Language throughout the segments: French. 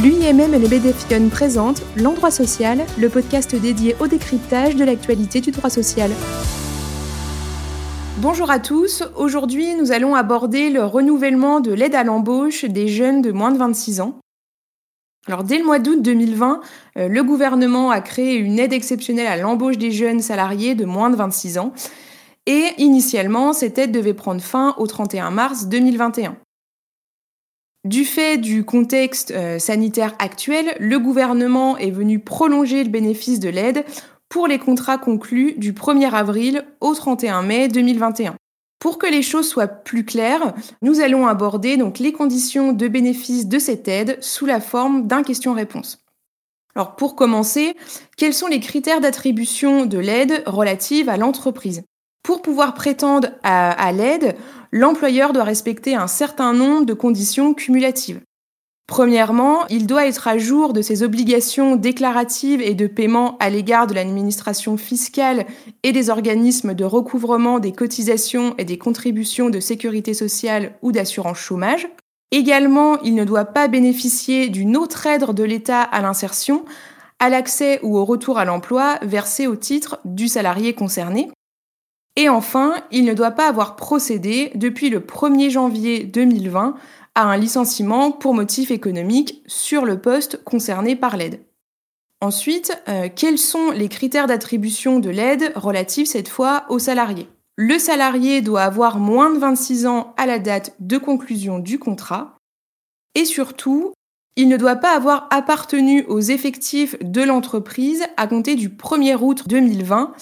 L'UIMM et le BDFION présentent L'Endroit Social, le podcast dédié au décryptage de l'actualité du droit social. Bonjour à tous, aujourd'hui nous allons aborder le renouvellement de l'aide à l'embauche des jeunes de moins de 26 ans. Alors dès le mois d'août 2020, euh, le gouvernement a créé une aide exceptionnelle à l'embauche des jeunes salariés de moins de 26 ans et initialement cette aide devait prendre fin au 31 mars 2021. Du fait du contexte euh, sanitaire actuel, le gouvernement est venu prolonger le bénéfice de l'aide pour les contrats conclus du 1er avril au 31 mai 2021. Pour que les choses soient plus claires, nous allons aborder donc les conditions de bénéfice de cette aide sous la forme d'un question-réponse. Alors pour commencer, quels sont les critères d'attribution de l'aide relative à l'entreprise? Pour pouvoir prétendre à l'aide, l'employeur doit respecter un certain nombre de conditions cumulatives. Premièrement, il doit être à jour de ses obligations déclaratives et de paiement à l'égard de l'administration fiscale et des organismes de recouvrement des cotisations et des contributions de sécurité sociale ou d'assurance chômage. Également, il ne doit pas bénéficier d'une autre aide de l'État à l'insertion, à l'accès ou au retour à l'emploi versé au titre du salarié concerné. Et enfin, il ne doit pas avoir procédé depuis le 1er janvier 2020 à un licenciement pour motif économique sur le poste concerné par l'aide. Ensuite, euh, quels sont les critères d'attribution de l'aide relatifs cette fois aux salariés? Le salarié doit avoir moins de 26 ans à la date de conclusion du contrat et surtout, il ne doit pas avoir appartenu aux effectifs de l'entreprise à compter du 1er août 2020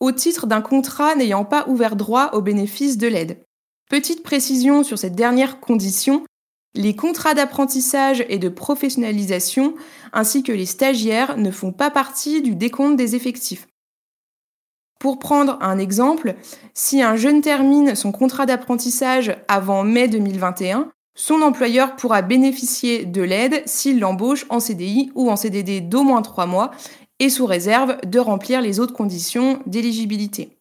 au titre d'un contrat n'ayant pas ouvert droit au bénéfice de l'aide. Petite précision sur cette dernière condition, les contrats d'apprentissage et de professionnalisation ainsi que les stagiaires ne font pas partie du décompte des effectifs. Pour prendre un exemple, si un jeune termine son contrat d'apprentissage avant mai 2021, son employeur pourra bénéficier de l'aide s'il l'embauche en CDI ou en CDD d'au moins 3 mois et sous réserve de remplir les autres conditions d'éligibilité.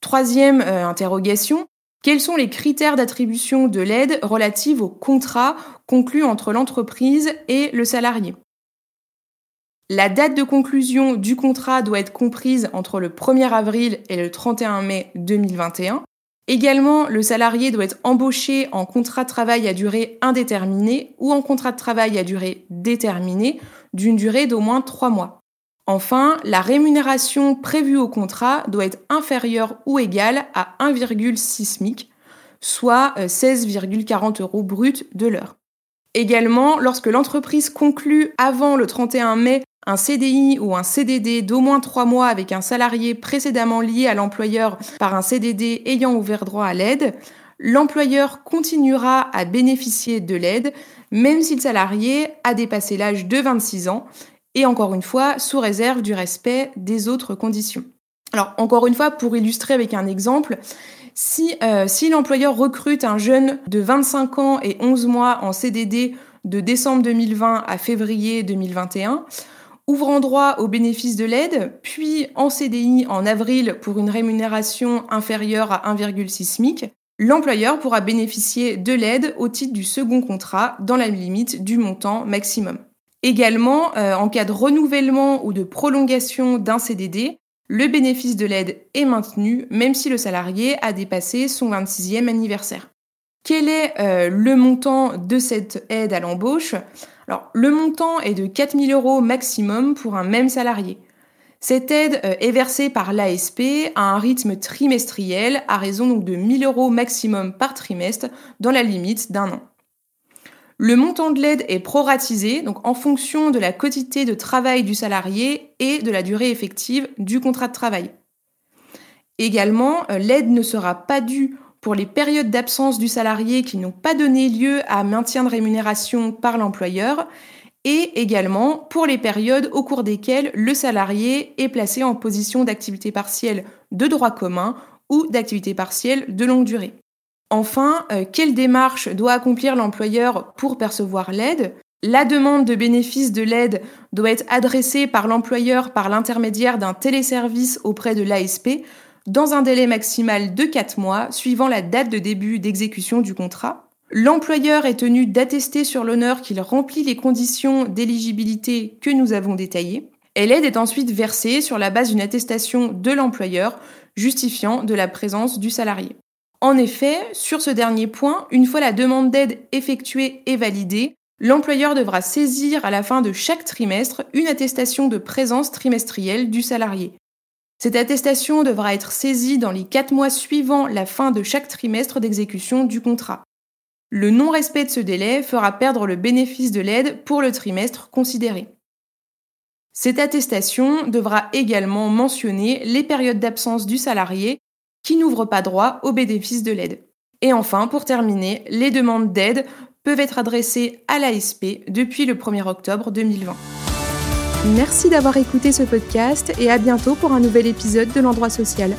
Troisième euh, interrogation, quels sont les critères d'attribution de l'aide relative au contrat conclu entre l'entreprise et le salarié? La date de conclusion du contrat doit être comprise entre le 1er avril et le 31 mai 2021. Également, le salarié doit être embauché en contrat de travail à durée indéterminée ou en contrat de travail à durée déterminée d'une durée d'au moins 3 mois. Enfin, la rémunération prévue au contrat doit être inférieure ou égale à 1,6 SMIC, soit 16,40 euh, euros brut de l'heure. Également, lorsque l'entreprise conclut avant le 31 mai un CDI ou un CDD d'au moins 3 mois avec un salarié précédemment lié à l'employeur par un CDD ayant ouvert droit à l'aide, l'employeur continuera à bénéficier de l'aide même si le salarié a dépassé l'âge de 26 ans et encore une fois sous réserve du respect des autres conditions. Alors encore une fois, pour illustrer avec un exemple, si, euh, l'employeur recrute un jeune de 25 ans et 11 mois en CDD de décembre 2020 à février 2021, ouvrant droit au bénéfice de l'aide, puis en CDI en avril pour une rémunération inférieure à 1,6 SMIC, l'employeur pourra bénéficier de l'aide au titre du second contrat dans la limite du montant maximum. Également, euh, en cas de renouvellement ou de prolongation d'un CDD, le bénéfice de l'aide est maintenu même si le salarié a dépassé son 26e anniversaire. Quel est euh, le montant de cette aide à l'embauche? Alors, le montant est de 4 000 euros maximum pour un même salarié. Cette aide euh, est versée par l'ASP à un rythme trimestriel à raison donc de 1 000 euros maximum par trimestre dans la limite d'un an. Le montant de l'aide est proratisé, donc en fonction de la quantité de travail du salarié et de la durée effective du contrat de travail. Également, euh, l'aide ne sera pas due pour les périodes d'absence du salarié qui n'ont pas donné lieu à maintien de rémunération par l'employeur et également pour les périodes au cours desquelles le salarié est placé en position d'activité partielle de droit commun ou d'activité partielle de longue durée. Enfin, euh, quelle démarche doit accomplir l'employeur pour percevoir l'aide? La demande de bénéfice de l'aide doit être adressée par l'employeur par l'intermédiaire d'un téléservice auprès de l'ASP dans un délai maximal de 4 mois suivant la date de début d'exécution du contrat. L'employeur est tenu d'attester sur l'honneur qu'il remplit les conditions d'éligibilité que nous avons détaillées. Et l'aide est ensuite versée sur la base d'une attestation de l'employeur justifiant de la présence du salarié. En effet, sur ce dernier point, une fois la demande d'aide effectuée et validée, l'employeur devra saisir à la fin de chaque trimestre une attestation de présence trimestrielle du salarié. Cette attestation devra être saisie dans les quatre mois suivant la fin de chaque trimestre d'exécution du contrat. Le non-respect de ce délai fera perdre le bénéfice de l'aide pour le trimestre considéré. Cette attestation devra également mentionner les périodes d'absence du salarié qui n'ouvrent pas droit au bénéfice de l'aide. Et enfin, pour terminer, les demandes d'aide peuvent être adressées à l'ASP depuis le 1er octobre 2020. Merci d'avoir écouté ce podcast et à bientôt pour un nouvel épisode de l'endroit social.